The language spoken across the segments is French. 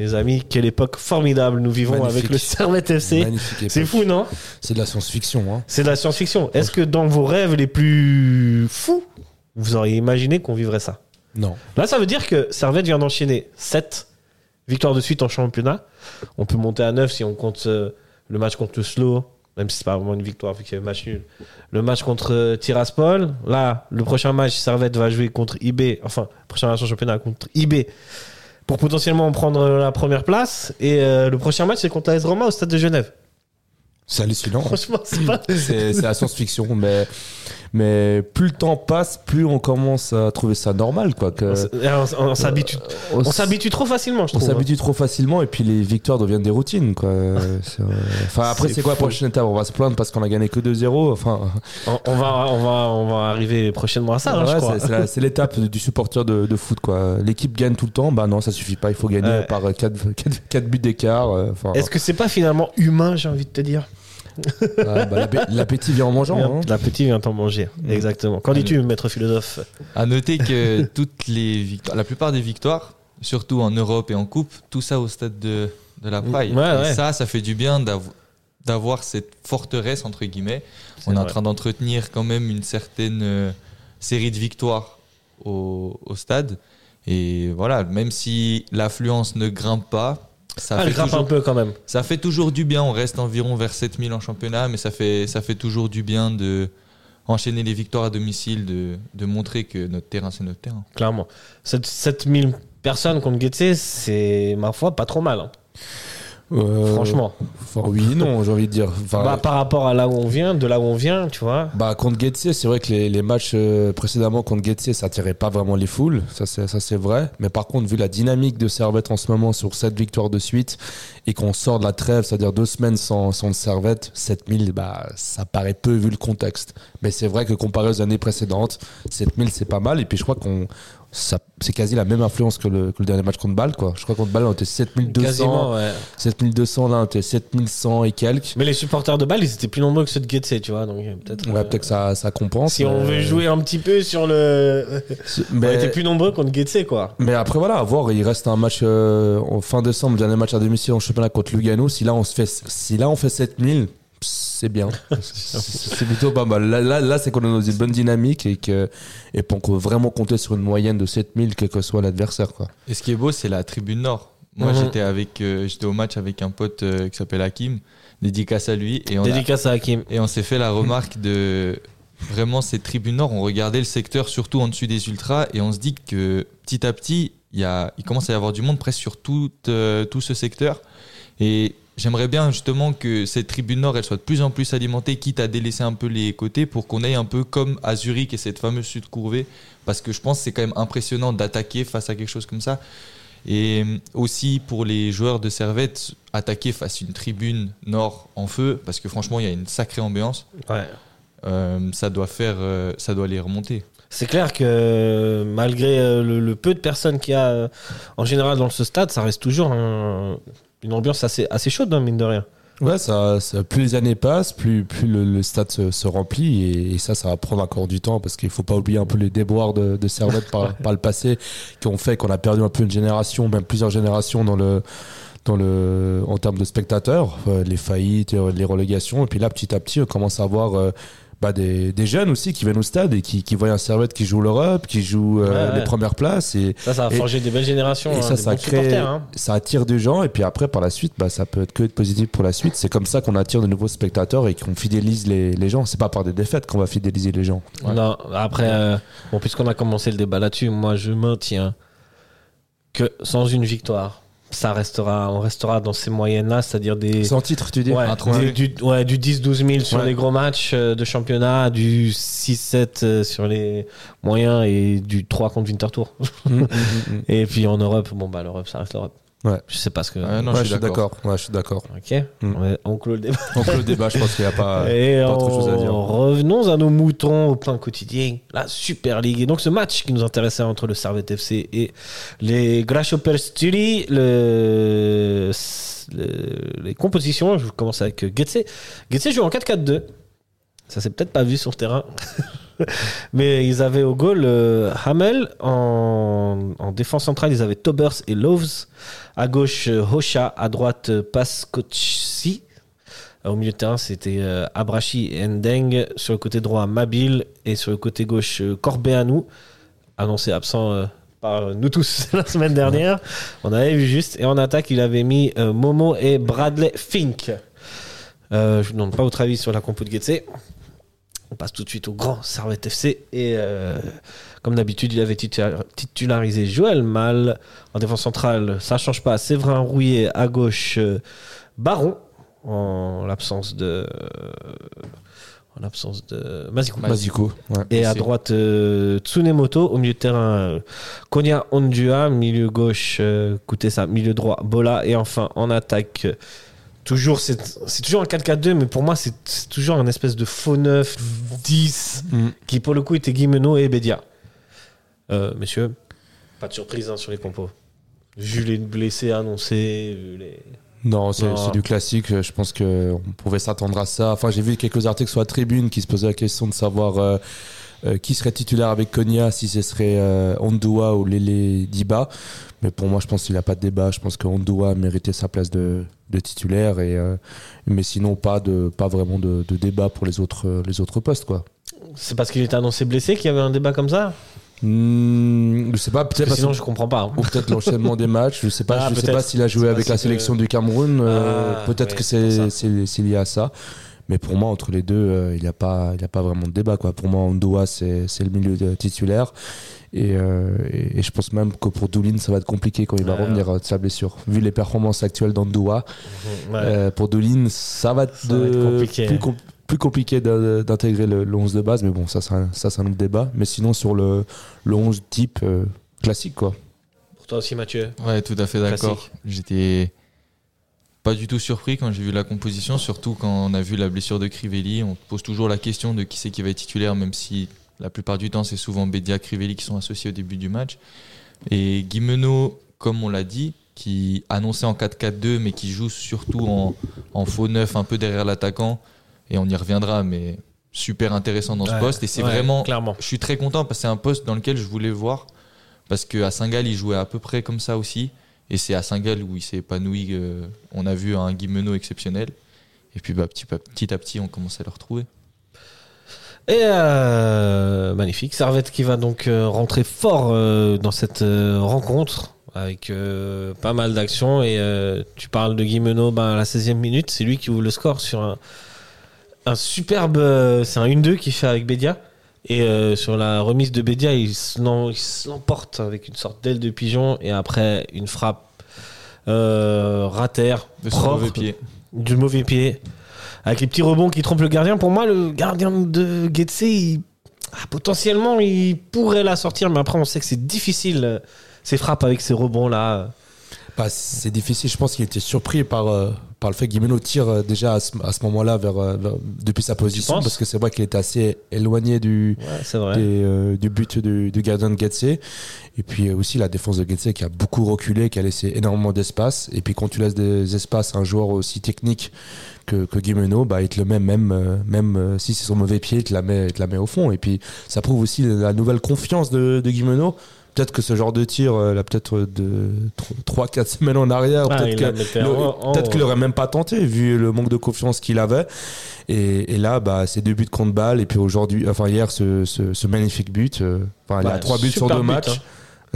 Les amis, quelle époque formidable nous vivons Magnifique. avec le Servette FC. C'est fou, non? C'est de la science-fiction. Hein. C'est de la science-fiction. Est-ce que dans vos rêves les plus fous, vous auriez imaginé qu'on vivrait ça? Non. Là, ça veut dire que Servette vient d'enchaîner 7 victoires de suite en championnat. On peut monter à 9 si on compte euh, le match contre le Slow, même si c'est pas vraiment une victoire vu qu'il y avait match nul. Le match contre euh, Tiraspol. Là, le prochain match, Servette va jouer contre IB. Enfin, le prochain match en championnat contre IB pour potentiellement prendre la première place. Et euh, le prochain match, c'est contre AS Roma au stade de Genève. C'est hallucinant. Franchement, c'est pas. c'est c'est la science-fiction, mais, mais plus le temps passe, plus on commence à trouver ça normal. Quoi, que, On, on- on s'habitue. on On s'habitue trop facilement, je on trouve. hein. s'habitue trop facilement et puis les victoires deviennent des routines. Quoi. Euh, Enfin, après, C'est quoi la prochaine étape? On va se plaindre parce qu'on a gagné que 2-0. Enfin, On, on va, on, va, on va arriver prochainement à ça, hein, je ouais, crois. c'est, l'étape du supporter de, de foot. Quoi. L'équipe gagne tout le temps. Bah non, ça suffit pas. Il faut gagner par 4, buts d'écart. euh, Est-ce que c'est pas finalement humain, j'ai envie de te dire? Bah, l'appé- l'appétit vient en mangeant. hein. L'appétit vient t'en manger. Exactement. Qu'en dis-tu, maître philosophe? À noter que toutes les victoires, la plupart des victoires, surtout en Europe et en Coupe, tout ça au stade de, de la Praille. Ouais, Et ouais. ça, ça fait du bien d'av- d'avoir cette forteresse, entre guillemets. On est en train d'entretenir quand même une certaine euh, série de victoires au, au stade. Et voilà, même si l'affluence ne grimpe pas, ça, Ah, elle fait grimpe toujours, un peu quand même. ça fait toujours du bien. On reste environ vers 7000 en championnat, mais ça fait, ça fait toujours du bien de enchaîner les victoires à domicile, de, de montrer que notre terrain, c'est notre terrain. Clairement. Cette- 7000 personnes contre Getse, c'est, ma foi, pas trop mal. hein. Euh, Franchement. enfin, oui, non, j'ai envie de dire. Enfin, Bah, par rapport à là où on vient, de là où on vient, tu vois. Bah, contre Getse, c'est vrai que les, les matchs euh, précédemment contre Getse, ça attirait pas vraiment les foules. Ça, c'est, ça, c'est vrai. Mais par contre, vu la dynamique de Servette en ce moment sur cette victoire de suite et qu'on sort de la trêve, c'est-à-dire deux semaines sans, sans Servette, 7000, bah, ça paraît peu vu le contexte. Mais c'est vrai que comparé aux années précédentes, 7000, c'est pas mal. Et puis, je crois qu'on, c'est quasi la même influence que le, que le dernier match contre Bâle, quoi. Je crois contre Bâle, on était 7200. Quasiment, ouais. 7200, là, on était 7100 et quelques. Mais les supporters de balle, ils étaient plus nombreux que ceux de Getse, tu vois. Donc, euh, peut-être. Ouais, euh, peut-être que ça, ça compense. Si on veut jouer un petit peu sur le. On Mais- était plus nombreux contre Getse, quoi. Mais après voilà, à voir, il reste un match euh, en fin décembre, le dernier match à domicile en championnat contre Lugano. Si là on se fait, si là on fait 7000, c'est bien. c'est plutôt pas mal. Là, là, là, c'est qu'on est dans une bonne dynamique et que et qu'on peut vraiment compter sur une moyenne de 7000 quel que soit l'adversaire quoi. Et ce qui est beau, c'est la tribune nord. Moi, Mhm. j'étais avec, euh, j'étais au match avec un pote euh, qui s'appelle Hakim, dédicace à lui, et on, a- Dédicace à Hakim. et on s'est fait la remarque de vraiment ces tribunes nord. On regardait le secteur surtout en dessus des ultras, et on se dit que petit à petit, il y a, il commence à y avoir du monde presque sur tout, euh, tout ce secteur. Et j'aimerais bien justement que cette tribune nord, elle soit de plus en plus alimentée, quitte à délaisser un peu les côtés, pour qu'on aille un peu comme à Zurich et cette fameuse sud courvée, parce que je pense que c'est quand même impressionnant d'attaquer face à quelque chose comme ça. Et euh, aussi pour les joueurs de Servette, attaquer face à une tribune nord en feu, parce que franchement, il y a une sacrée ambiance. Ouais. Euh, ça doit faire, euh, ça doit les remonter. C'est clair que malgré euh, le, le peu de personnes qu'il y a euh, en général dans ce stade, ça reste toujours un- une ambiance assez, assez chaude, hein, mine de rien. Ouais, ça, ça- plus les années passent, plus, plus le, le stade se, se remplit et, et ça, ça va prendre encore du temps parce qu'il faut pas oublier un peu les déboires de, de Servette par, par le passé qui ont fait qu'on a perdu un peu une génération, même plusieurs générations dans le dans le en termes de spectateurs, euh, les faillites, euh, les relégations et puis là petit à petit on commence à voir euh, bah, des, des jeunes aussi qui viennent au stade et qui, qui voient un Servette qui joue l'Europe, qui joue euh, Ouais, ouais. les premières places et Ça, ça a Et- forgé des belles générations, et hein, ça, des ça bons crée, supporters. hein. ça attire des gens et puis après par la suite, bah, ça peut être que être positif pour la suite. C'est comme ça qu'on attire de nouveaux spectateurs et qu'on fidélise les, les gens. C'est pas par des défaites qu'on va fidéliser les gens. Non, après, euh, bon, puisqu'on a commencé le débat là-dessus, moi je maintiens que sans une victoire, ça restera, on restera dans ces moyennes-là, c'est-à-dire des. Sans titre, tu dis Ouais, du, du- ouais, du 10-12 000 sur Ouais. les gros matchs euh, de championnat, du 6-7 euh, sur les moyens et du 3 contre Winterthur. Mm, mm, mm. Et puis en Europe, bon bah l'Europe, ça reste l'Europe. Ouais. Je sais pas ce que. Ouais, non, Ouais, je suis d'accord. Ouais, je suis d'accord. Ok. Mm. On, on clôt le débat. Donc le débat, je pense qu'il n'y a pas, et pas trop de choses à dire. on- revenons à nos moutons au plan quotidien, la Super League. Et donc ce match qui nous intéressait entre le Servette FC et les Grasshopper Stuli, le, le- les compositions, je commence avec Getse. Getse joue en 4-4-2. Ça s'est peut-être pas vu sur le terrain. Mais ils avaient au goal euh, Hamel. En, en défense centrale, ils avaient Tobers et Loves. À gauche, euh, Hosha. À droite, euh, Paskotsi. Au milieu de terrain, c'était euh, Abrachi et Ndeng. Sur le côté droit, Mabil. Et sur le côté gauche, Corbeanu. Annoncé absent euh, par nous tous la semaine dernière. On avait vu juste. Et en attaque, il avait mis Momo et Bradley Fink. Je ne demande pas votre avis sur la compo de Getse. On passe tout de suite au grand Servette FC. Et euh, comme d'habitude, il avait titu- titularisé Joël Mal. En défense centrale, ça change pas. Séverin Rouillet à gauche, euh, Baron. En l'absence de. En l'absence de Mazikou. Maziko. Ouais. Et à droite, euh, Tsunemoto. Au milieu de terrain, euh, Konya Ondua. Milieu gauche, euh, écoutez ça. Milieu droit, Bola. Et enfin, en attaque, euh, toujours, c'est toujours un 4-4-2, mais pour moi, c'est toujours un espèce de faux 9, 10, Mm. qui pour le coup était Guimeno et Bedia. Euh, messieurs, pas de surprise hein, sur les compos. Vu les blessés annoncés, vu les. Non, c'est du classique. Je pense qu'on pouvait s'attendre à ça. Enfin, j'ai vu quelques articles sur la tribune qui se posaient la question de savoir euh, euh, qui serait titulaire avec Konya, si ce serait euh, Ondua ou Lele Diba. Mais pour moi, je pense qu'il n'y a pas de débat. Je pense que Ondua méritait sa place de, de titulaire. Et, euh, mais sinon, pas, de, pas vraiment de, de débat pour les autres, euh, les autres postes. Quoi. C'est parce qu'il était annoncé blessé qu'il y avait un débat comme ça? Hmm, je sais pas, peut-être sinon, je comprends pas. hein. ou peut-être l'enchaînement des matchs. Je sais pas, Ah, je sais pas s'il a joué avec la que- sélection du Cameroun. euh, Ah, peut-être oui, que c'est lié à ça. Mais pour moi, entre les deux, euh, il n'y a pas il y a pas vraiment de débat quoi. Pour moi, Ondoa c'est c'est le milieu de- titulaire. Et, euh, et, et je pense même que pour Doulin, ça va être compliqué quand il va Ouais. revenir euh, de sa blessure. Vu les performances actuelles Ouais. euh, pour Doulin, ça va être, Ça va être de- compliqué. plus, com- plus compliqué d'intégrer le, le 11 de base. Mais bon, ça, c'est un, ça, c'est un autre débat. Mais sinon, sur le, le 11 type euh, classique, quoi. Pour toi aussi, Mathieu? Ouais, tout à fait d'accord. J'étais pas du tout surpris quand j'ai vu la composition, surtout quand on a vu la blessure de Crivelli. On pose toujours la question de qui c'est qui va être titulaire, même si la plupart du temps c'est souvent Bedia, Crivelli qui sont associés au début du match. Et Guimeno, comme on l'a dit, qui annonçait en 4-4-2, mais qui joue surtout en, en faux neuf, un peu derrière l'attaquant. Et on y reviendra, mais super intéressant dans ce poste. Et c'est ouais, vraiment Clairement. je suis très content parce que c'est un poste dans lequel je voulais voir. Parce qu'à Saint-Gall, il jouait à peu près comme ça aussi. Et c'est à Saint-Gall où il s'est épanoui. euh, on a vu un Guimeno exceptionnel. Et puis bah, petit, à- petit on commence à le retrouver. Et euh, magnifique. Servette qui va donc euh, rentrer fort dans cette rencontre avec pas mal d'actions. Et tu parles de Guimeno ben, à la 16e minute. C'est lui qui ouvre le score sur un, un superbe. c'est un 1-2 qu'il fait avec Bédia. Et euh, sur la remise de Bédia, il l'emporte avec une sorte d'aile de pigeon. Et après, une frappe euh, ratère, De son propre, mauvais pied. du mauvais pied. Avec les petits rebonds qui trompent le gardien. Pour moi, le gardien de Getse, il- ah, potentiellement, il pourrait la sortir. Mais après, on sait que c'est difficile, euh, ces frappes avec ces rebonds-là. Bah, c'est difficile. Je pense qu'il était surpris par, euh, par le fait que Guimeno tire euh, déjà à ce, à ce moment-là vers, euh, vers- depuis sa position. Parce que c'est vrai qu'il était assez éloigné du, Ouais, c'est vrai. des, euh, du but du, du gardien de Getse. Et puis aussi la défense de Getse qui a beaucoup reculé, qui a laissé énormément d'espace. Et puis quand tu laisses des espaces à un joueur aussi technique que, que Guimeno, bah, il te le met même, même si c'est son mauvais pied, il te, la met, il te la met au fond. Et puis ça prouve aussi la nouvelle confiance de, de Guimeno. Peut-être que ce genre de tir, euh, là, peut-être de 3-4 semaines en arrière, Ah, peut-être qu'il aurait même pas tenté vu le manque de confiance qu'il avait. Et, et là, bah, c'est deux buts contre balle. Et puis aujourd'hui, enfin hier, ce, ce, ce magnifique but. euh, Enfin, il a trois buts sur deux but, matchs. hein.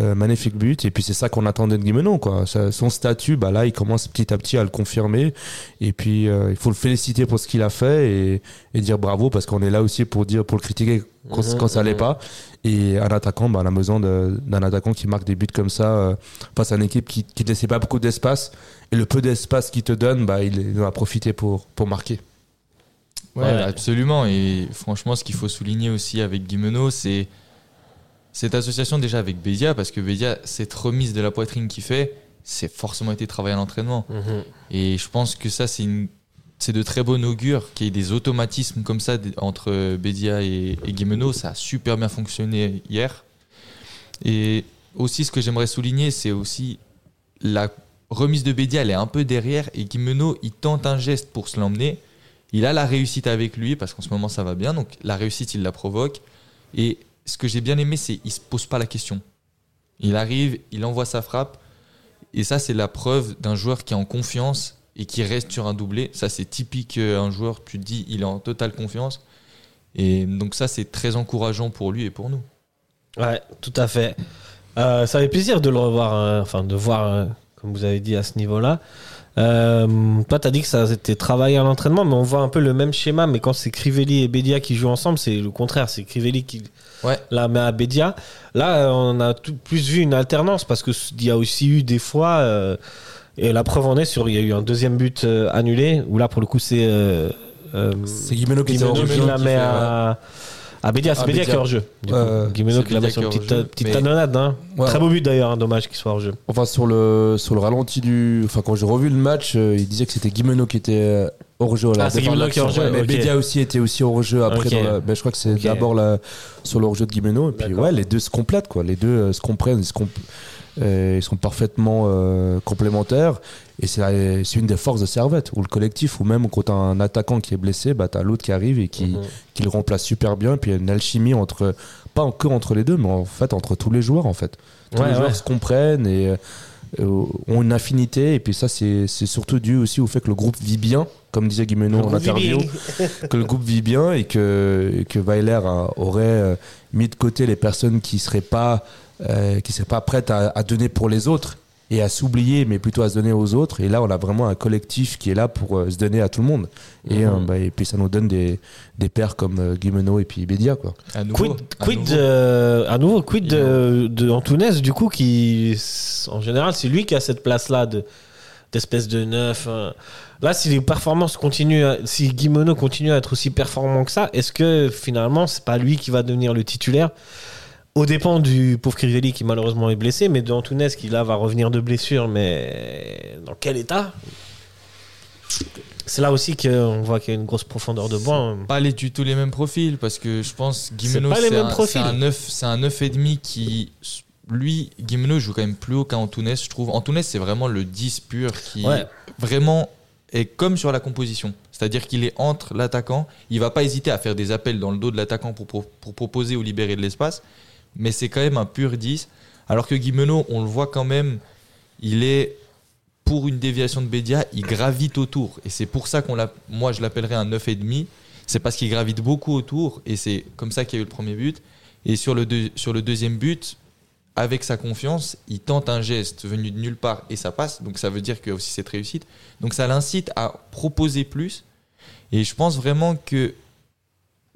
Euh, magnifique but. Et puis c'est ça qu'on attendait de Guimeno. Quoi. Ça- son statut, bah, là, il commence petit à petit à le confirmer. Et puis euh, il faut le féliciter pour ce qu'il a fait et, et dire bravo parce qu'on est là aussi pour dire pour le critiquer quand, Mhm, quand ça allait mhm. pas. Et un attaquant, bah, on a besoin d'un attaquant qui marque des buts comme ça euh, face à une équipe qui ne laissait pas beaucoup d'espace. Et le peu d'espace qu'il te donne, bah, il, il en a profité pour, pour marquer. Ouais, Ouais. absolument. Et franchement, ce qu'il faut souligner aussi avec Guimeno, c'est cette association déjà avec Bédia, parce que Bédia, cette remise de la poitrine qu'il fait, c'est forcément été travaillé à l'entraînement. Mhm. Et je pense que ça, c'est une- c'est de très bon augure qu'il y ait des automatismes comme ça entre Bédia et, et Guimeno. Ça a super bien fonctionné hier. Et aussi, ce que j'aimerais souligner, c'est aussi la remise de Bédia, elle est un peu derrière et Guimeno, il tente un geste pour se l'emmener. Il a la réussite avec lui parce qu'en ce moment, ça va bien. Donc, la réussite, il la provoque. Et ce que j'ai bien aimé, c'est qu'il se pose pas la question. Il arrive, il envoie sa frappe. Et ça, c'est la preuve d'un joueur qui est en confiance et qui reste sur un doublé. Ça, c'est typique euh, un joueur, tu te dis, il est en totale confiance. Et donc ça, c'est très encourageant pour lui et pour nous. Ouais, tout à fait. Euh, ça fait plaisir de le revoir, hein, enfin de voir, comme vous avez dit, à ce niveau-là. Euh, toi, tu as dit que ça c'était travaillé à l'entraînement, mais on voit un peu le même schéma. Mais quand c'est Crivelli et Bedia qui jouent ensemble, c'est le contraire. C'est Crivelli qui Ouais. la met à Bedia. Là, on a tout, plus vu une alternance parce qu'il y a aussi eu des fois. euh, et la preuve en est sur. Il y a eu un deuxième but euh, annulé, où là, pour le coup, c'est. euh, euh, C'est Guimeno qui la met à. À Bédia, c'est À Bédia Bédia. qui est hors jeu. Guimeno c'est qui la met Bédia sur une petite, petite mais- talonnade. Hein. Ouais. Très beau but d'ailleurs, hein, dommage qu'il soit hors jeu. Enfin, sur le, sur le ralenti du. Enfin, quand j'ai revu le match, euh, il disait que c'était Guimeno qui était euh, hors jeu. Ah, c'est Guimeno qui est hors jeu, Mais ok. Bédia aussi était aussi hors jeu après. Ok. dans la- ben, je crois que c'est d'abord la- sur le hors jeu de Guimeno. Et puis, ouais, les deux se complètent, quoi. Les deux euh, se comprennent, ils, se comp- euh, ils sont parfaitement euh, complémentaires. Et c'est une des forces de Servette, ou le collectif, ou même quand t'as un attaquant qui est blessé, bah, t'as l'autre qui arrive et qui, Mhm. qui le remplace super bien. Puis il y a une alchimie entre, pas que entre les deux, mais en fait entre tous les joueurs, en fait. Tous Ouais, les joueurs se comprennent et ont une affinité. Et puis ça, c'est surtout dû aussi au fait que le groupe vit bien, comme disait Guimeno en interview, que le groupe vit bien et que, et que Weiler a- aurait euh, mis de côté les personnes qui seraient pas, euh, qui seraient pas prêtes à, à donner pour les autres et à s'oublier, mais plutôt à se donner aux autres. Et là, on a vraiment un collectif qui est là pour euh, se donner à tout le monde. Et, Mhm. euh, bah, et puis ça nous donne des, des pères comme euh, Guimeno et puis Bédia, quoi. À nouveau, Quid, à quid, nouveau. euh, à nouveau, quid de, de Antunes, du coup, qui, en général, c'est lui qui a cette place-là de, d'espèce de neuf. hein. Là, si les performances continuent, à- si Guimeno continue à être aussi performant que ça, est-ce que finalement, c'est pas lui qui va devenir le titulaire? Au dépend du pauvre Crivelli qui malheureusement est blessé, mais de Antunes qui là va revenir de blessure, mais dans quel état? C'est là aussi qu'on voit qu'il y a une grosse profondeur de banc. pas les, du tout les mêmes profils parce que je pense Guimeno c'est un, un 9 c'est un 9 et demi qui lui Guimeno joue quand même plus haut qu'Antunes je trouve. Antunes c'est vraiment le 10 pur qui Ouais. vraiment est comme sur la composition. C'est-à-dire qu'il est entre l'attaquant. Il va pas hésiter à faire des appels dans le dos de l'attaquant pour, pour, pour proposer ou libérer de l'espace mais c'est quand même un pur 10 alors que Guimeno on le voit quand même il est pour une déviation de Bédia, il gravite autour. Et c'est pour ça qu'on l'a, moi je l'appellerais un 9,5. C'est parce qu'il gravite beaucoup autour. Et c'est comme ça qu'il y a eu le premier but. Et sur le, sur le deuxième but, avec sa confiance, il tente un geste venu de nulle part et ça passe. Donc ça veut dire que aussi cette réussite. Donc ça l'incite à proposer plus. Et je pense vraiment que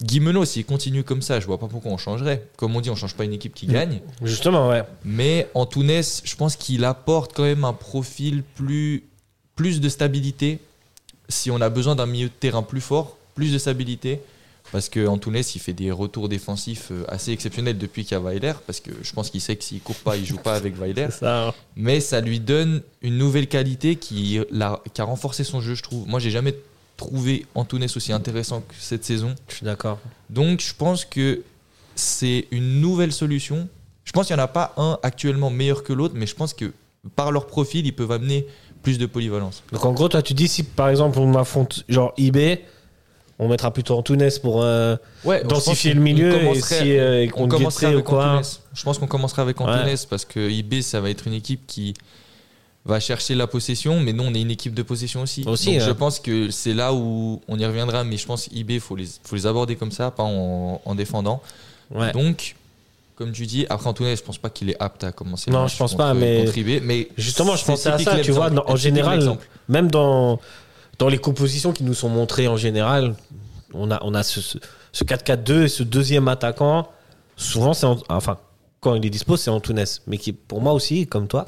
Guimeno, s'il continue comme ça, je vois pas pourquoi on changerait. Comme on dit, on change pas une équipe qui gagne. Justement, ouais. Mais Antunes, je pense qu'il apporte quand même un profil plus, plus de stabilité. Si on a besoin d'un milieu de terrain plus fort, plus de stabilité. Parce que Antunes, il fait des retours défensifs euh, assez exceptionnels depuis qu'il y a Weiler. Parce que je pense qu'il sait que s'il court pas, il joue pas avec Weiler. Ça. hein. Mais ça lui donne une nouvelle qualité qui, l'a- qui a renforcé son jeu, je trouve. Moi, j'ai jamais trouvé Antunes aussi intéressant que cette saison. Je suis d'accord. Donc je pense que c'est une nouvelle solution. Je pense qu'il n'y en a pas un actuellement meilleur que l'autre, mais je pense que par leur profil, ils peuvent amener plus de polyvalence. Donc en gros, toi, tu dis si par exemple on affronte genre eBay, on mettra plutôt Antunes pour euh, Ouais, densifier le milieu et si euh, et on commencerait avec quoi. Antunes. Je pense qu'on commencerait avec Ouais. Antunes parce que IB, ça va être une équipe qui va chercher la possession, mais nous, on est une équipe de possession aussi. Aussi, Donc je pense que c'est là où on y reviendra, mais je pense IB, il faut les, faut les aborder comme ça, pas en, en défendant. Ouais. Donc, comme tu dis, après Antunes, je pense pas qu'il est apte à commencer. Non, je pense contre- pas, mais- IB, mais Justement, je pensais à ça, tu vois, en général, même dans dans les compositions qui nous sont montrées en général, on a on a ce, ce, ce 4-4-2 et ce deuxième attaquant. Souvent, c'est en- enfin quand il est dispo, c'est Antunes, mais qui pour moi aussi, comme toi,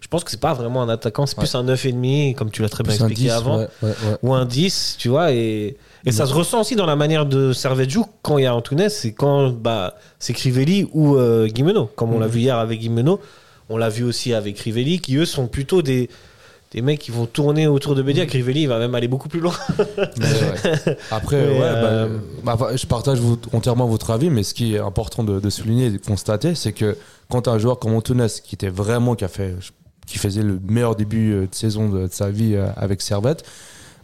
je pense que c'est pas vraiment un attaquant, c'est plus un 9,5 comme tu l'as très bien Plus expliqué 10, avant. ouais, ouais, ouais. ou un 10, tu vois, et, et ça se ressent aussi dans la manière de Servette joue quand il y a Antunes, c'est quand bah, c'est Crivelli ou euh, Guimeno, comme on l'a Mhm. vu hier avec Guimeno, on l'a vu aussi avec Crivelli, qui eux sont plutôt des, des mecs qui vont tourner autour de Bédia. Crivelli, il va même aller beaucoup plus loin. Ouais. Après, ouais, euh, bah, bah, je partage vous- entièrement votre avis, mais ce qui est important de, de souligner et de constater, c'est que quand as un joueur comme Antunes qui était vraiment qui a fait, qui faisait le meilleur début euh, de saison de, de sa vie euh, avec Servette,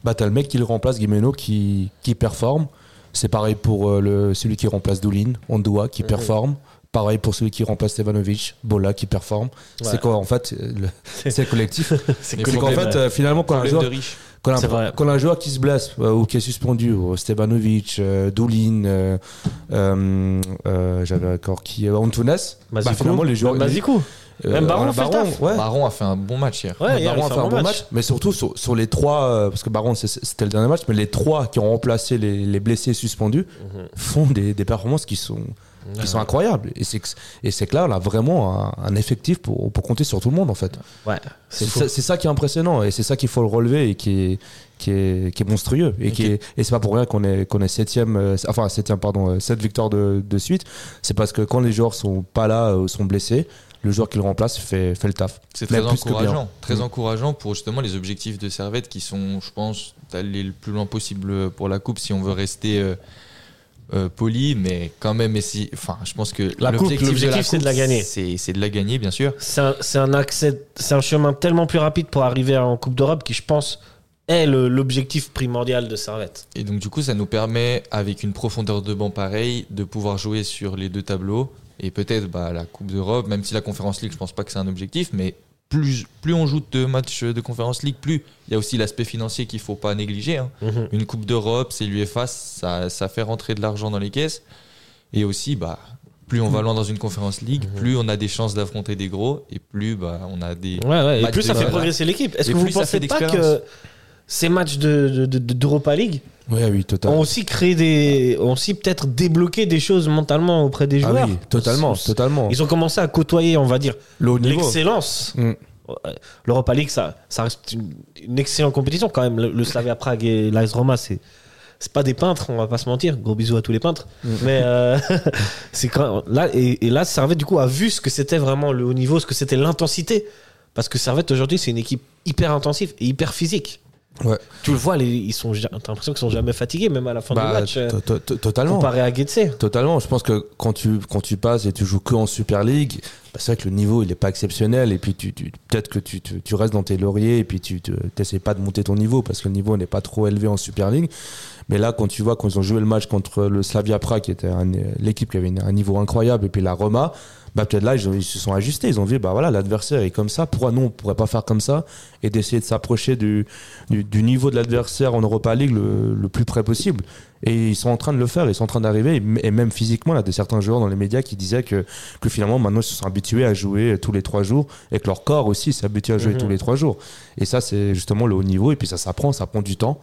bah t'as le mec qui le remplace, Guimeno, qui, qui performe. C'est pareil pour euh, le, celui qui remplace Doulin, Ondua, qui Mhm. performe. Pareil pour celui qui remplace Stevanovic, Bola, qui performe. Ouais. C'est quoi en fait le- C'est collectif. C'est qu'en fait, euh, finalement, quand un, joueur, quand, un, quand un joueur qui se blesse euh, ou qui est suspendu, Stevanovic, euh, Doulin, euh, euh, euh, j'avais encore qui euh, Antunes, bah, finalement les joueurs. Mazikou. Même Baron voilà, fait le taf. ouais. Baron a fait un bon match hier. Ouais, hier, Baron il a fait un bon match. mais surtout sur, sur les trois, euh, parce que Baron c'est- c'était le dernier match, mais les trois qui ont remplacé les, les blessés suspendus Mhm. font des, des performances qui sont, qui sont incroyables. Et c'est que, là, on a vraiment un, un effectif pour, pour compter sur tout le monde en fait. Ouais, c'est ça, qui est impressionnant et c'est ça qu'il faut le relever et qui est, qui est, qui est monstrueux. Et, qui est, et c'est pas pour rien qu'on est, qu'on est septième, euh, enfin septième, pardon, euh, sept victoires de, de suite. C'est parce que quand les joueurs sont pas là, euh, sont blessés, le joueur qui le remplace fait, fait le taf. C'est très encourageant. Très Mm. encourageant pour justement les objectifs de Servette qui sont, je pense, d'aller le plus loin possible pour la coupe si on veut rester euh, euh, poli, mais quand même, essayer- enfin, je pense que l'objectif, c'est de la gagner. C'est c'est de la gagner, bien sûr. C'est un, c'est un accès, c'est un chemin tellement plus rapide pour arriver en Coupe d'Europe qui, je pense, est l'objectif primordial de Servette. Et donc, du coup, ça nous permet, avec une profondeur de banc pareille, de pouvoir jouer sur les deux tableaux. Et peut-être bah, la Coupe d'Europe, même si la Conférence League, je pense pas que c'est un objectif, mais plus, plus on joue de matchs de Conférence League, plus il y a aussi l'aspect financier qu'il faut pas négliger. hein. Mhm. Une Coupe d'Europe, c'est l'UEFA, ça, ça fait rentrer de l'argent dans les caisses. Et aussi, bah, plus on va loin dans une Conférence League, Mhm. plus on a des chances d'affronter des gros, et plus bah, on a des. Ouais, ouais. Et plus de ça fait progresser l'équipe. Est-ce que vous pensez pas que ces matchs de, de- de- d'Europa League Oui, oui, ont totalement. aussi créé des, ont aussi peut-être débloqué des choses mentalement auprès des Ah joueurs oui, totalement, Ils- totalement. Ils ont commencé à côtoyer, on va dire, l'excellence. Mm. L'Europa League, ça, ça reste une, une excellente compétition quand même. Le, le Slavia Prague et l'AS Roma, c'est c'est pas des peintres, on va pas se mentir. Gros bisous à tous les peintres. Mm. Mais euh, c'est là et, et là, Servette du coup a vu ce que c'était vraiment le haut niveau, ce que c'était l'intensité. Parce que Servette aujourd'hui, c'est une équipe hyper intensive et hyper physique. Ouais. Tu le vois, les, ils sont, t'as l'impression qu'ils sont jamais fatigués, même à la fin du Bah, match, euh, to- to- to- totalement. comparé à Getse. Totalement. Je pense que quand tu, quand tu passes et tu joues que en Super League, bah, c'est vrai que le niveau, il est pas exceptionnel. Et puis, tu, peut-être que tu, restes dans tes lauriers et puis tu n'essaies pas de monter ton niveau parce que le niveau n'est pas trop élevé en Super League. Mais là, quand tu vois, quand ils ont joué le match contre le Slavia Prague, qui était l'équipe qui avait un niveau incroyable, et puis la Roma, bah, peut-être là, ils, se sont ajustés. Ils ont vu, bah voilà, l'adversaire est comme ça. Pourquoi nous, on pourrait pas faire comme ça et d'essayer de s'approcher du, niveau de l'adversaire en Europa League le, le plus près possible? Et ils sont en train de le faire, ils sont en train d'arriver. Et même physiquement, là, de certains joueurs dans les médias qui disaient que, que finalement, maintenant, ils se sont habitués à jouer tous les trois jours et que leur corps aussi s'est habitué à jouer Mhm. tous les trois jours. Et ça, c'est justement le haut niveau. Et puis ça s'apprend, ça prend du temps.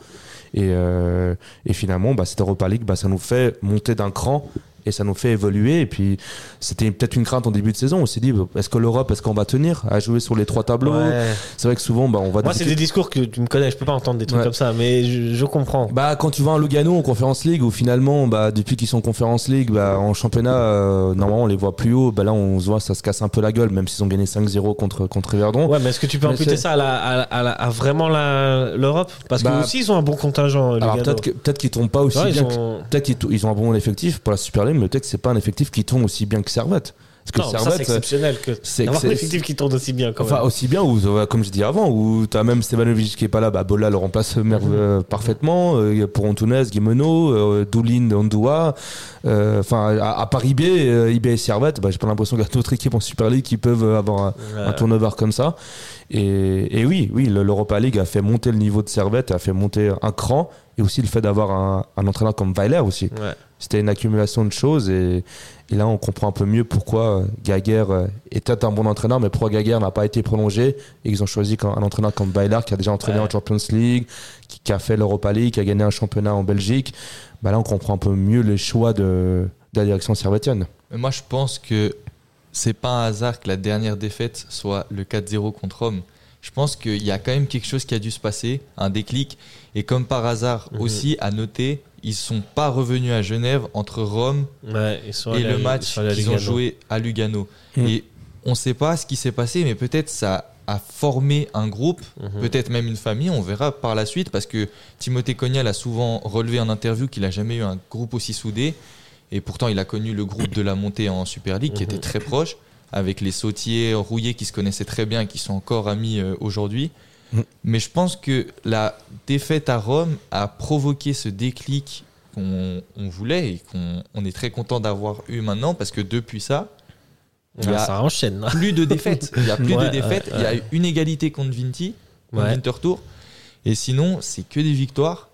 Et, euh, et finalement, bah, cette Europa League, bah, ça nous fait monter d'un cran et ça nous fait évoluer. Et puis, c'était peut-être une crainte en début de saison. On s'est dit, est-ce que l'Europe, est-ce qu'on va tenir à jouer sur les trois tableaux Ouais. C'est vrai que souvent, bah, on va Moi, c'est des discours que tu me connais, je peux pas entendre des trucs Ouais. comme ça, mais je, je comprends. Bah, quand tu vas à Lugano en Conference League, où finalement, bah, depuis qu'ils sont en Conference League, bah, en championnat, euh, normalement, on les voit plus haut. Bah, là, on se voit, ça se casse un peu la gueule, même s'ils ont gagné 5-0 contre, contre Verdon. Ouais, mais est-ce que tu peux Mais imputer ça à, la- à, la- à la- à vraiment l'Europe? Parce Bah, que aussi ils ont un bon contingent. Alors, Lugano. peut-être qu'ils tombent pas aussi Ouais, ils bien. que- ont- Peut-être qu'ils ils ont un bon effectif pour la Super League, mais peut-être que c'est pas un effectif qui tombe aussi bien que Servette. Parce que ça c'est Servette, exceptionnel que c'est- un effectif qui tourne aussi bien quand Enfin, même. aussi bien, ou euh, comme je dis avant, où tu as même Stevanovic qui est pas là, bah, Bola le remplace Mhm. euh, parfaitement. euh, pour Antunes, Guimeno, euh, Doulin, Ondua. euh, Enfin, à, à part IB, IB et Servette, bah, j'ai pas l'impression qu'il y a d'autres équipes en Super League qui peuvent avoir un, un turnover comme ça. Et, et oui, oui, le- l'Europa League a fait monter le niveau de Servette, a fait monter un cran, et aussi le fait d'avoir un, un entraîneur comme Weiler aussi. Ouais. C'était une accumulation de choses et, et là on comprend un peu mieux pourquoi euh, Gaguerre euh, était un bon entraîneur, mais pourquoi Gaguerre n'a pas été prolongé et qu'ils ont choisi un entraîneur comme Weiler qui a déjà entraîné Ouais. en Champions League, qui, qui a fait l'Europa League, qui a gagné un championnat en Belgique. Bah là on comprend un peu mieux les choix de, de la direction servétienne. Moi, je pense que c'est pas un hasard que la dernière défaite soit le 4-0 contre Rome. Je pense qu'il y a quand même quelque chose qui a dû se passer, un déclic. Et comme par hasard Mhm. aussi, à noter, ils sont pas revenus à Genève entre Rome Ouais, ils sont et le match qu'ils ont Lugano. joué à Lugano. Mhm. Et on sait pas ce qui s'est passé, mais peut-être ça a formé un groupe, Mhm. peut-être même une famille. On verra par la suite parce que Timothée Cognac a souvent relevé en interview qu'il a jamais eu un groupe aussi soudé. Et pourtant, il a connu le groupe de la montée en Super League qui Mhm. était très proche, avec les sautiers rouillés qui se connaissaient très bien et qui sont encore amis euh, aujourd'hui. Mhm. Mais je pense que la défaite à Rome a provoqué ce déclic qu'on on voulait et qu'on on est très content d'avoir eu maintenant parce que depuis ça, il y Ah, a ça enchaîne. là. plus de défaites. Il y a plus Ouais, de défaites. ouais, Il y a une égalité contre Vinti, contre. Winterthur. Et sinon, c'est que des victoires.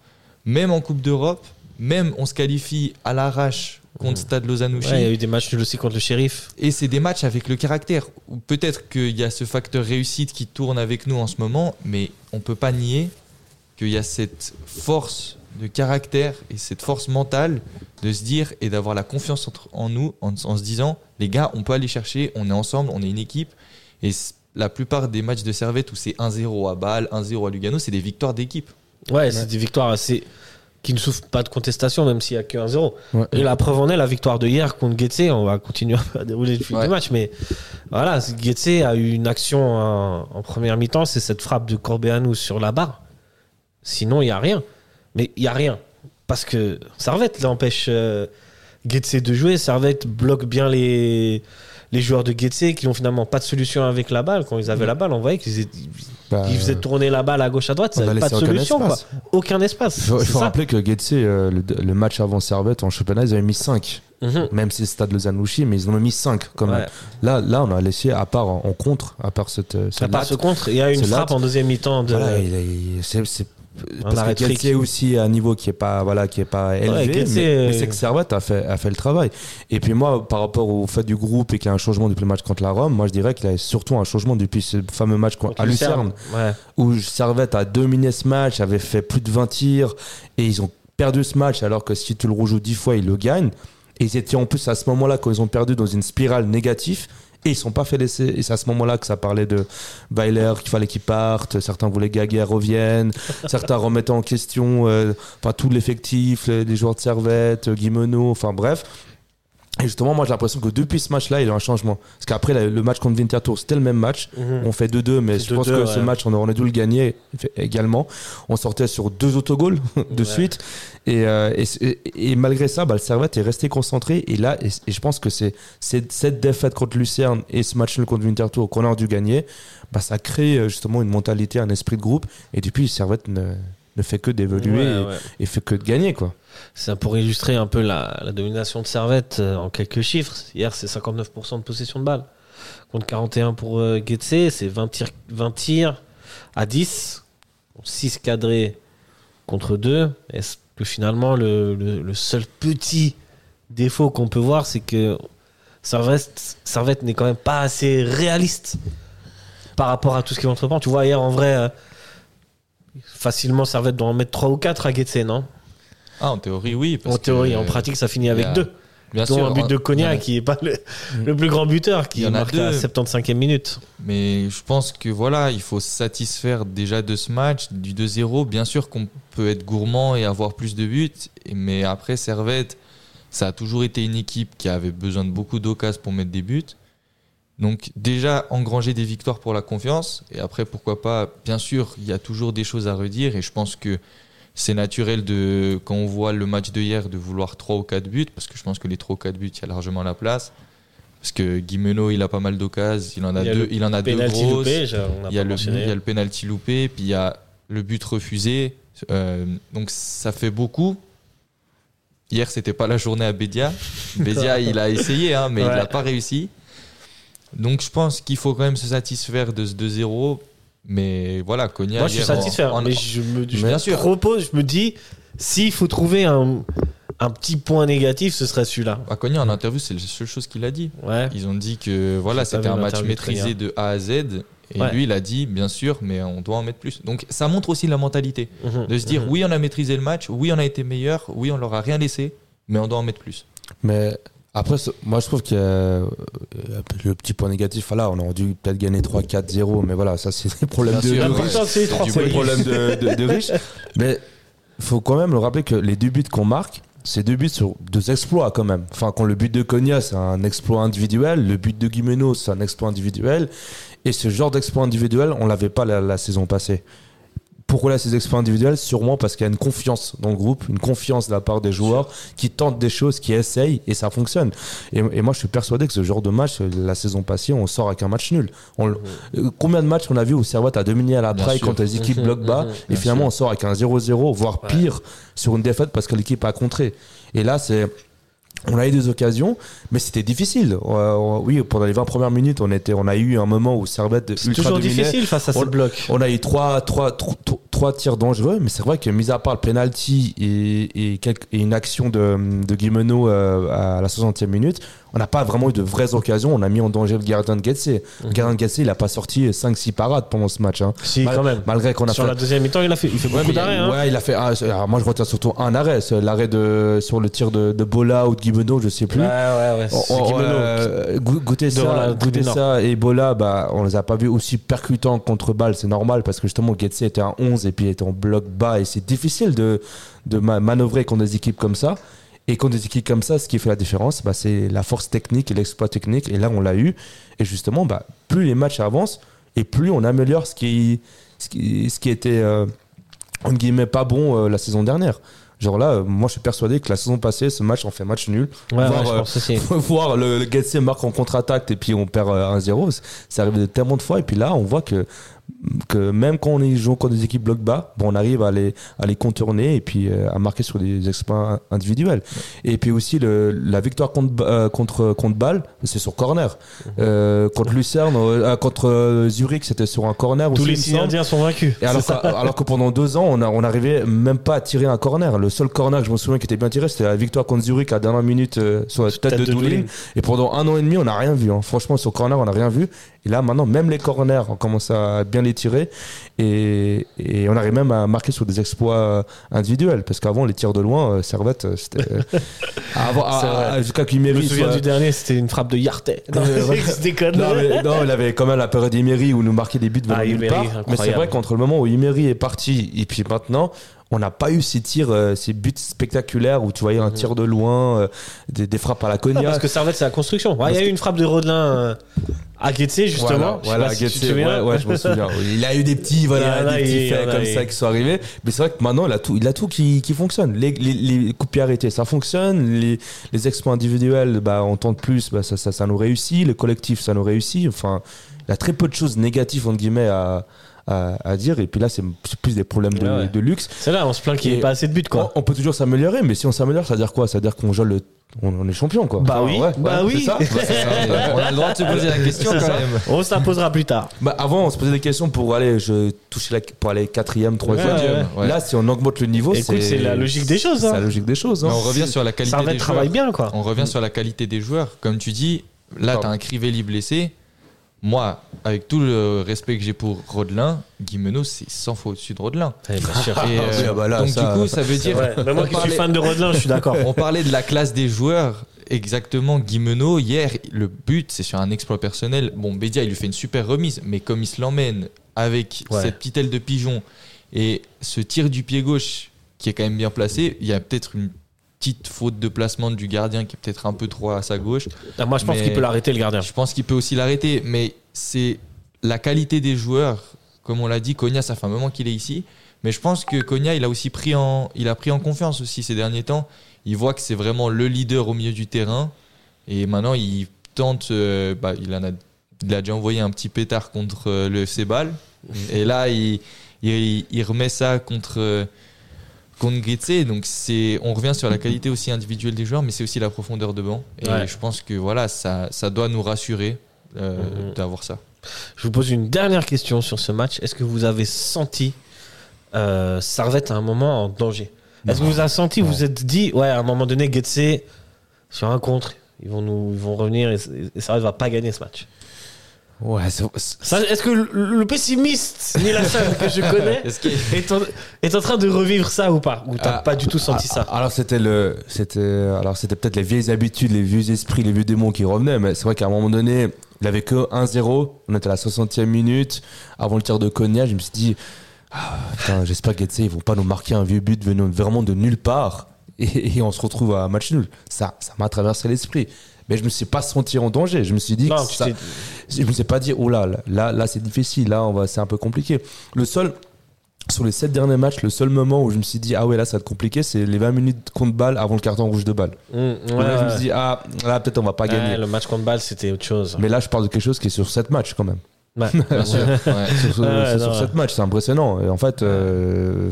Même en Coupe d'Europe, même on se qualifie à l'arrache contre Stade Lozanouchi. Ouais, il y a eu des matchs nuls aussi contre le shérif. Et c'est des matchs avec le caractère. Peut-être qu'il y a ce facteur réussite qui tourne avec nous en ce moment, mais on peut pas nier qu'il y a cette force de caractère et cette force mentale de se dire et d'avoir la confiance entre- en nous en, en se disant les gars, on peut aller chercher, on est ensemble, on est une équipe. Et la plupart des matchs de Servette où c'est 1-0 à Bâle, 1-0 à Lugano, c'est des victoires d'équipe. Ouais, c'est des victoires assez. Qui ne souffrent pas de contestation, même s'il n'y a que 1-0. Ouais. Et la preuve en est la victoire de hier contre Getse. On va continuer à dérouler le fil Ouais. du match, mais voilà, Getse a eu une action en, en première mi-temps, c'est cette frappe de Corbeanu sur la barre. Sinon, il n'y a rien. Mais il n'y a rien. Parce que Servette l'empêche euh, Getse de jouer. Servette bloque bien les, les joueurs de Getse qui n'ont finalement pas de solution avec la balle. Quand ils avaient la balle, on voyait qu'ils Bah, faisaient tourner la balle à gauche à droite. Ils n'avaient pas de aucun solution. Quoi. Aucun espace. Il faut, rappeler que Getse, euh, le, le match avant Servette en championnat, ils avaient mis 5. Mhm. Même si c'est Stade Lausanne-Louchy, mais ils en ont mis 5 quand même. Ouais. Là, là, on a laissé, à part en, en contre, à part cette. euh, À part latte, ce contre, il y a une frappe latte. en deuxième mi-temps de. voilà, c'est- Un parce de que aussi à un niveau qui est pas voilà qui est pas élevé mais, euh, mais c'est que Servette a fait a fait le travail et puis moi par rapport au fait du groupe et qu'il y a un changement depuis le match contre la Rome moi je dirais qu'il y a surtout un changement depuis ce fameux match contre à Lucerne. Lucerne Ouais. où Servette a dominé ce match, avait fait plus de 20 tirs et ils ont perdu ce match alors que si tu le rejoues 10 fois, ils le gagnent. Et ils étaient en plus à ce moment-là quand ils ont perdu dans une spirale négative et ils sont pas fait laisser. Et c'est à ce moment-là que ça parlait de Weiler qu'il fallait qu'il parte, certains voulaient que Gaguerre revienne, certains remettaient en question euh, enfin, tout l'effectif, les, les joueurs de Servette, Guimeno, enfin bref. Et justement, moi j'ai l'impression que depuis ce match-là, il y a eu un changement. Parce qu'après, le match contre Winterthur, c'était le même match. Mhm. On fait 2-2, mais je pense 2-2, que ce match, on aurait dû le gagner également. On sortait sur deux autogols de Ouais. suite. Et, euh, et, malgré ça, bah, le Servette est resté concentré. Et là, et, et je pense que c'est cette défaite contre Lucerne et ce match contre Winterthur qu'on aurait dû gagner, bah, ça crée euh, justement une mentalité, un esprit de groupe. Et depuis, le Servette ne, ne fait que d'évoluer Ouais, et, ouais. et fait que de gagner. quoi. Ça pour illustrer un peu la, la domination de Servette euh, en quelques chiffres. Hier, c'est 59% de possession de balle. Contre 41 pour euh, Getse, c'est 20 tirs, 20 tirs à 10. 6 cadrés contre 2. Est-ce que finalement, le, le- le seul petit défaut qu'on peut voir, c'est que Servette, Servette n'est quand même pas assez réaliste par rapport à tout ce qu'il entreprend. Tu vois, hier, en vrai, euh, facilement, Servette doit en mettre 3 ou 4 à Getse, non? Ah, en théorie, oui. parce En théorie, que- en pratique, ça finit avec il y a- deux. Bien dont sûr. un but de y en Cognac a- qui est pas le, le plus grand buteur, qui Il y en a marque à la deux. 75e minute. Mais je pense que voilà, il faut se satisfaire déjà de ce match, du 2-0. Bien sûr qu'on peut être gourmand et avoir plus de buts, mais après Servette, ça a toujours été une équipe qui avait besoin de beaucoup d'occasions pour mettre des buts. Donc déjà engranger des victoires pour la confiance, et après pourquoi pas, bien sûr, il y a toujours des choses à redire, et je pense que c'est naturel de, quand on voit le match de hier, de vouloir 3 ou 4 buts, parce que je pense que les 3 ou 4 buts, il y a largement la place. Parce que Guimeno, il a pas mal d'occasions, il en a Il deux, il en a deux grosses. loupé, Il y, a le, il y a le penalty loupé, puis il y a le but refusé. Euh, donc ça fait beaucoup. Hier, c'était pas la journée à Bédia. Bédia, il a essayé, hein, mais il n'a pas réussi. Donc je pense qu'il faut quand même se satisfaire de ce 2-0. Mais voilà, Cognac. Moi, je suis satisfait. en- mais je me, je Bien me sûr. propose, je me dis, s'il faut trouver un, un petit point négatif, ce serait celui-là. à Cognac, en interview, c'est la seule chose qu'il a dit. Ouais. Ils ont dit que voilà, c'était un match maîtrisé de A à Z. Et Ouais. lui, il a dit, bien sûr, mais on doit en mettre plus. Donc ça montre aussi la mentalité. Mhm. De se dire, Mhm. oui, on a maîtrisé le match, oui, on a été meilleur, oui, on leur a rien laissé, mais on doit en mettre plus. Mais après, moi, je trouve qu'il y a euh, le petit point négatif. Voilà, on aurait dû peut-être gagner 3-4-0, mais voilà, ça, c'est des problèmes de, de riches. Mais il faut quand même le rappeler que les deux buts qu'on marque, c'est deux buts sur deux exploits quand même. Enfin, quand le but de Cognac, c'est un exploit individuel, le but de Guimeno, c'est un exploit individuel. Et ce genre d'exploit individuel, on l'avait pas la, la saison passée. Pourquoi là ces exploits individuels Sûrement parce qu'il y a une confiance dans le groupe, une confiance de la part des joueurs qui tentent des choses, qui essayent et ça fonctionne. Et, et moi je suis persuadé que ce genre de match, la saison passée, on sort avec un match nul. On- euh, Combien de matchs on a vu où Servette a dominé à la sûr. contre les équipes bloc bas et bien finalement sûr. on sort avec un 0-0, voire Ouais. pire sur une défaite parce que l'équipe a contré. Et là c'est on a eu des occasions, mais c'était difficile. Euh, on- oui, pendant les 20 premières minutes, on, était, on a eu un moment où Servette C'est ultra toujours dominait. difficile face à On- ce bloc. On a eu trois, trois, trois, tirs dangereux, mais c'est vrai que, mis à part le penalty et, et, quelques- et une action de, de Guimeno euh, à la 60e minute, on n'a pas vraiment eu de vraies occasions. On a mis en danger le gardien de Getse. Le gardien de Getse, il n'a pas sorti 5-6 parades pendant ce match. hein. Si, Mal- quand même. Malgré qu'on a Sur fait. la deuxième mi-temps, il a fait, il fait Ouais, beaucoup d'arrêts. hein. ouais, il a fait. alors moi, je retiens surtout un arrêt. L'arrêt de sur le tir de, de Bola ou de Guimeno, je sais plus. Ouais, ouais, ouais. Oh, oh, euh, Gou- goûter Devant ça, la goûter tribune ça et Bola, bah, on les a pas vus aussi percutants contre balle, c'est normal parce que justement Getse était à 11 et puis il était en bloc bas et c'est difficile de, de ma- manœuvrer contre des équipes comme ça. Et contre des équipes comme ça, ce qui fait la différence, bah, c'est la force technique et l'exploit technique. Et là, on l'a eu. Et justement, bah, plus les matchs avancent et plus on améliore ce qui, ce qui, ce qui était, euh, entre guillemets, pas bon euh, la saison dernière. Genre là, euh, moi je suis persuadé que la saison passée, ce match, on fait match nul. Ouais, ouais, voir, je euh, pense voir le, le Getse marque en contre-attaque et puis on perd euh, 1-0, c'est- c'est arrivé tellement de fois. Et puis là, on voit que, que même quand on joue contre des équipes bloc bas, bon, on arrive à les, à les contourner et puis euh, à marquer sur des exploits individuels. Et puis aussi, le, la victoire contre, euh, contre, contre Bâle, c'est sur corner. Euh, contre Lucerne, euh, contre euh, Zurich, c'était sur un corner Tous aussi, les indiens sont vaincus. Et alors, que, ça. alors que pendant deux ans, on, a- on arrivait même pas à tirer un corner. Le seul corner que je me souviens qui était bien tiré, c'était la victoire contre Zurich à la dernière minute sur la tête, de, Doulin. Et pendant un an et demi, on n'a rien vu. hein. Franchement, sur corner, on n'a rien vu. Et là, maintenant, même les corners, on commence à bien les tirer. Et, et on arrive même à marquer sur des exploits euh, individuels. Parce qu'avant, les tirs de loin, euh, Servette, euh, c'était. C'est vrai. à- Jusqu'à Je me Kiméry souviens soit- du dernier, c'était une frappe de Yartet. Non, non, mais- non, il avait quand même la période Emery où nous marquait des buts venant Ah, part. Mais c'est vrai qu'entre le moment où Emery est parti et puis maintenant, on n'a pas eu ces tirs, euh, ces buts spectaculaires où tu voyais un tir de loin, euh, des, des frappes à la Ah, cognac. parce que Servette, c'est la construction. Ouais, Il y a eu une frappe de Rodelin euh, à Getse, justement. Voilà, voilà, si ouais, ouais, je me souviens. Il a eu des petits, voilà, des petits faits comme ça qui sont arrivés. Mais c'est vrai que maintenant, il a tout, il a tout qui, qui fonctionne. Les, les, les coups arrêtés, ça fonctionne. Les, les exploits individuels, bah, on tente plus, bah, ça, ça, ça nous réussit. Le collectif, ça nous réussit. Enfin, il y a très peu de choses négatives, entre guillemets, à, à, à dire. Et puis là, c'est plus des problèmes de, Ouais, ouais. de luxe. C'est là, on se plaint qu'il n'y ait pas assez de buts, quoi. On, on peut toujours s'améliorer, mais si on s'améliore, ça veut dire quoi? Ça veut dire qu'on joue le. On, est champion, quoi. Bah oui, ouais, bah ouais, oui. ça. Bah, ça, on a le droit de se poser la question quand ça. même. On se la posera plus tard. Bah, avant, on se posait des questions pour aller je, toucher la, pour aller quatrième, troisième. Ouais, ouais, ouais. Là, si on augmente le niveau, c'est la logique des choses, C'est hein. la logique des choses. Mais hein. on revient sur la qualité Servette des travaille bien, quoi. On revient sur la qualité des joueurs. Comme tu dis, là, Pardon. tu as un Crivelli blessé. Moi, avec tout le respect que j'ai pour Rodelin, Guimeno, c'est 100 fois au-dessus de Rodelin. Eh, bien sûr. Et, euh, ah bah là, donc, ça- du coup, ça veut dire. moi on qui suis parlait- fan de Rodelin, je suis d'accord. On parlait de la classe des joueurs. Exactement, Guimeno, hier, le but, c'est sur un exploit personnel. Bon, Bédia, il lui fait une super remise, mais comme il se l'emmène avec Ouais. cette petite aile de pigeon et ce tir du pied gauche qui est quand même bien placé, il y a peut-être une petite faute de placement du gardien qui est peut-être un peu trop à sa gauche. Ah, Moi, je pense qu'il peut l'arrêter, le gardien. Je pense qu'il peut aussi l'arrêter, mais c'est la qualité des joueurs. Comme on l'a dit, Konya, ça fait un moment qu'il est ici. Mais je pense que Konya, il a aussi pris en, il a pris en confiance aussi ces derniers temps. Il voit que c'est vraiment le leader au milieu du terrain. Et maintenant, il tente. euh, bah, il, en a, il a déjà envoyé un petit pétard contre euh, le FC. Et là, il, il, il remet ça contre, euh, contre Getse. Donc, c'est, on revient sur la qualité aussi individuelle des joueurs, mais c'est aussi la profondeur de banc. Et Ouais. je pense que voilà, ça, ça doit nous rassurer euh, Mhm. d'avoir ça. Je vous pose une dernière question sur ce match. Est-ce que vous avez senti euh, à un moment en danger? Est-ce que vous avez senti, vous vous êtes dit, ouais, à un moment donné, Getse, sur un contre, ils vont, nous, ils vont revenir et, et va pas gagner ce match? Ouais, Est-ce que le, le pessimiste, ni la seule que je connais, que- est en, est en train de revivre ça ou pas? Ou t'as Ah, pas du tout senti ah, ça? Alors c'était le, c'était, alors c'était peut-être les vieilles habitudes, les vieux esprits, les vieux démons qui revenaient. Mais c'est vrai qu'à un moment donné, il avait que 1-0. On était à la 60e minute avant le tir de Konya. Je me suis dit, ah, j'espère qu'Etse ils vont pas nous marquer un vieux but venant vraiment de nulle part et, et on se retrouve à match nul. Ça, ça m'a traversé l'esprit. Mais je me suis pas senti en danger. Je me suis dit, Non, que ça- je me suis pas dit, oh là, là, là c'est difficile, là, on va, c'est un peu compliqué. Le seul, sur les 7 derniers matchs, le seul moment où je me suis dit, ah ouais, là, ça va être compliqué, c'est les 20 minutes contre balle avant le carton rouge de balle. Mmh, ouais, là, je me suis dit, ah, là, peut-être on va pas Ouais, gagner. le match contre balle, c'était autre chose. Mais là, je parle de quelque chose qui est sur 7 matchs quand même. Ouais. Bien sûr. Ouais. Sur, Ouais, c'est sur. 7 matchs, c'est impressionnant. Et en fait, euh,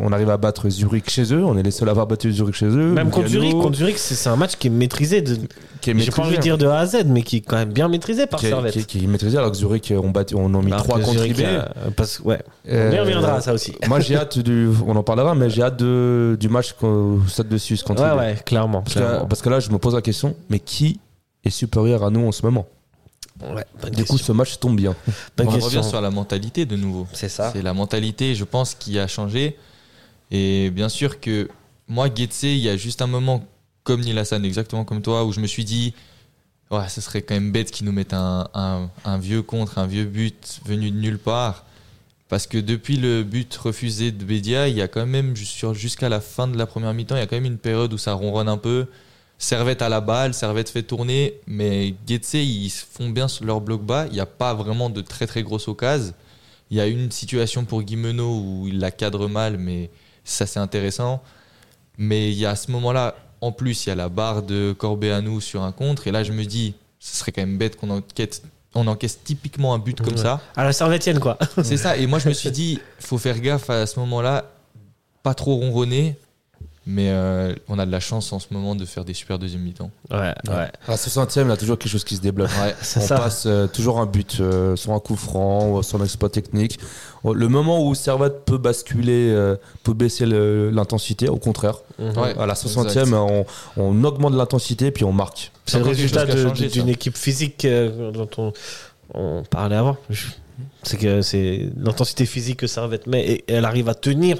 on arrive à battre Zurich chez eux, on est les seuls à avoir battu Zurich chez eux. Même contre Zurich, contre Zurich, c'est c'est un match qui est maîtrisé. De... qui J'ai pas envie de dire de A à Z, mais qui est quand même bien maîtrisé par qui est, Servette. qui est- qui est maîtrisé, alors que Zurich, on, battu, on en a mis Alors 3 que contre Zurich, IB. euh, parce... ouais. Euh, On y reviendra à ça aussi. Moi, j'ai hâte du. On en parlera, mais j'ai hâte de, du match au Stade de Suisse contre Ouais, ouais, clairement. Parce, que, clairement. parce que là, je me pose la question, mais qui est supérieur à nous en ce moment? Ouais, Du coup, ce match tombe bien. On question. revient sur la mentalité de nouveau. C'est ça. C'est la mentalité, je pense, qui a changé. Et bien sûr que moi, Getse, il y a juste un moment, comme Neil Hassan, exactement comme toi, où je me suis dit, ouais, ce serait quand même bête qu'ils nous mettent un, un- un vieux contre, un vieux but venu de nulle part. Parce que depuis le but refusé de Bédia, il y a quand même, jusqu'à la fin de la première mi-temps, il y a quand même une période où ça ronronne un peu. Servette à la balle, Servette fait tourner, mais Getse, ils font bien sur leur bloc bas. Il n'y a pas vraiment de très très grosses occasions. Il y a une situation pour Guimeno où il la cadre mal, mais ça c'est intéressant. Mais il y a à ce moment-là, en plus, il y a la barre de Corbeanu sur un contre. Et là, je me dis, ce serait quand même bête qu'on enquête. On encaisse typiquement un but comme Ouais. ça. À la Servetienne, quoi. C'est ça. Et moi, je me suis dit, faut faire gaffe à ce moment-là, pas trop ronronner. Mais euh, on a de la chance en ce moment de faire des super deuxième mi-temps. Ouais, ouais. À la 60e, il y a toujours quelque chose qui se débloque. Ouais. C'est on ça. passe euh, toujours un but, euh, soit un coup franc, soit un exploit technique. Le moment où Servette peut basculer, euh, peut baisser l'intensité, au contraire. Ouais. À la 60e, Exact. on, on augmente l'intensité puis on marque. C'est le résultat d'une équipe physique euh, dont on, on parlait avant. C'est que c'est l'intensité physique que Servette met et elle arrive à tenir.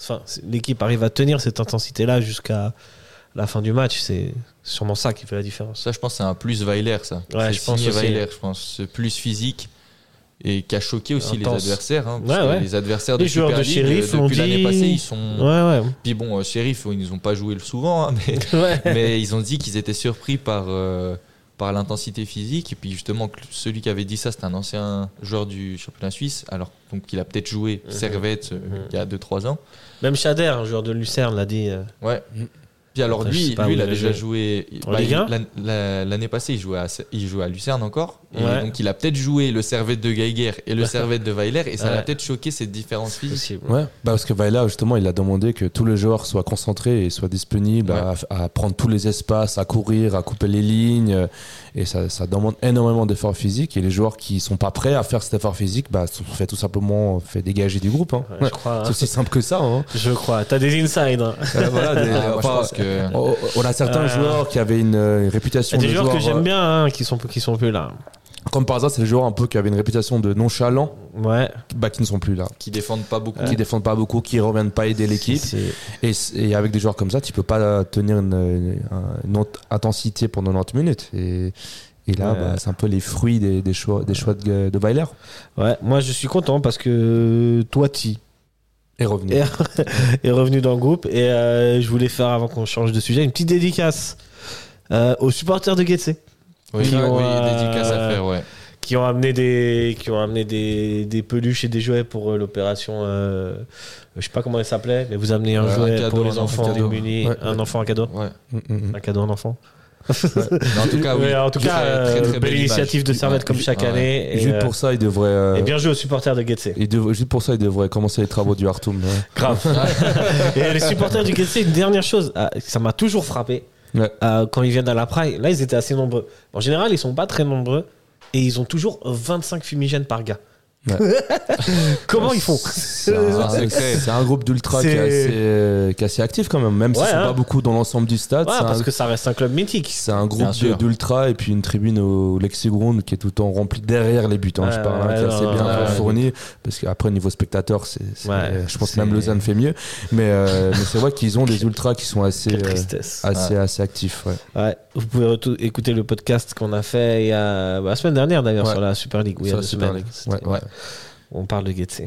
Enfin, l'équipe arrive à tenir cette intensité-là jusqu'à la fin du match. C'est sûrement ça qui fait la différence. Ça, je pense, c'est un plus Weiler, ça. Ouais, je pense. Weiler, je pense. Ce plus physique et qui a choqué aussi les adversaires. hein, Ouais, ouais. Les adversaires Les de joueurs Super de League, Sheriff euh, depuis l'année passée, ils sont. Ouais, Puis bon, euh, Sheriff, ils n'ont pas joué souvent, hein, mais ils ont dit qu'ils étaient surpris par, euh, par l'intensité physique. Et puis justement, celui qui avait dit ça, c'était un ancien joueur du championnat suisse. Alors, donc, il a peut-être joué Mhm. Servette euh, Mhm. il y a 2-3 ans. Même Chader, un joueur de Lucerne, l'a dit. euh, Ouais. Puis alors Après, lui, lui il a déjà joué. bah, Ligue il- 1? l'an- la- L'année passée, il jouait, à, il jouait à Lucerne encore. Et Ouais. donc il a peut-être joué le Servette de Geiger et le Servette de Weiler. Et ça Ouais. l'a peut-être choqué cette différence physique. Ouais, bah parce que Vaila, justement, il a demandé que tous les joueurs soient concentrés et soient disponibles à, à prendre tous les espaces, à courir, à couper les lignes. Et ça, ça demande énormément d'efforts physiques. Et les joueurs qui sont pas prêts à faire cet effort physique, bah, sont fait tout simplement fait dégager du groupe. hein. Ouais, je crois. hein. C'est aussi simple que ça. hein. Je crois. T'as des insides. hein. Euh, voilà, des- Ah, moi, je pense que. On, on a certains Euh, joueurs qui avaient une, euh, une Il y réputation a des de joueurs que j'aime bien hein, qui sont qui sont plus là. euh, Comme par hasard, c'est les joueurs un peu qui avaient une réputation de nonchalants, Ouais. bah, qui ne sont plus là. Qui défendent pas beaucoup. Qui défendent pas beaucoup, qui reviennent pas aider l'équipe. Et, avec des joueurs comme ça, tu peux pas tenir une, une- intensité pendant 90 minutes. Et, et là, Ouais. bah, c'est un peu les fruits des, des choix, des choix de, de Weiler. Ouais, moi je suis content parce que Toiti Et revenu. est, est revenu dans le groupe et euh, je voulais faire avant qu'on change de sujet une petite dédicace euh, aux supporters de Getse Oui, Qui oui, ont, dédicace à euh, faire, ouais. qui ont amené des qui ont amené des, des peluches et des jouets pour euh, l'opération euh, je sais pas comment elle s'appelait mais vous amenez un un jouet cadeau, pour un les enfant enfants démunis Ouais, un ouais. enfant un cadeau ouais. Mm, mm, mm. un cadeau à un enfant Mais en tout cas, oui. Ouais, en tout cas Très, euh, très, très belle initiative de Servette comme chaque Ouais. année et, Juste euh, pour ça, il devrait. euh, et bien joué aux supporters de Getse juste pour ça, il devrait commencer les travaux du Hartum. ouais. Grave. et les supporters du Getse, une dernière chose, ah, ça m'a toujours frappé. Ouais. Euh, quand ils viennent à la Praille, là, ils étaient assez nombreux. En général, ils sont pas très nombreux et ils ont toujours 25 fumigènes par gars. Ouais. Comment ils font C'est un groupe d'ultra qui, est C'est- assez, euh, qui est assez actif quand même, même Ouais, si c'est hein. pas beaucoup dans l'ensemble du stade. Parce un- que ça reste un club mythique. C'est un groupe d'ultra et puis une tribune au Lexiground qui est tout le temps remplie derrière les buts. hein, Ouais, je parle, hein, ouais, qui est assez bien ouais, fourni parce qu'après niveau spectateur, c'est, Ouais, je pense que même Lausanne fait mieux. Mais, euh, mais c'est vrai qu'ils ont des ultras qui sont assez, euh, assez, assez actifs. Ouais. Vous pouvez écouter le podcast qu'on a fait il y a, bah, la semaine dernière d'ailleurs Ouais. sur la Super League. Oui, il y Sur a la Super. League. Ouais. On parle de Getse.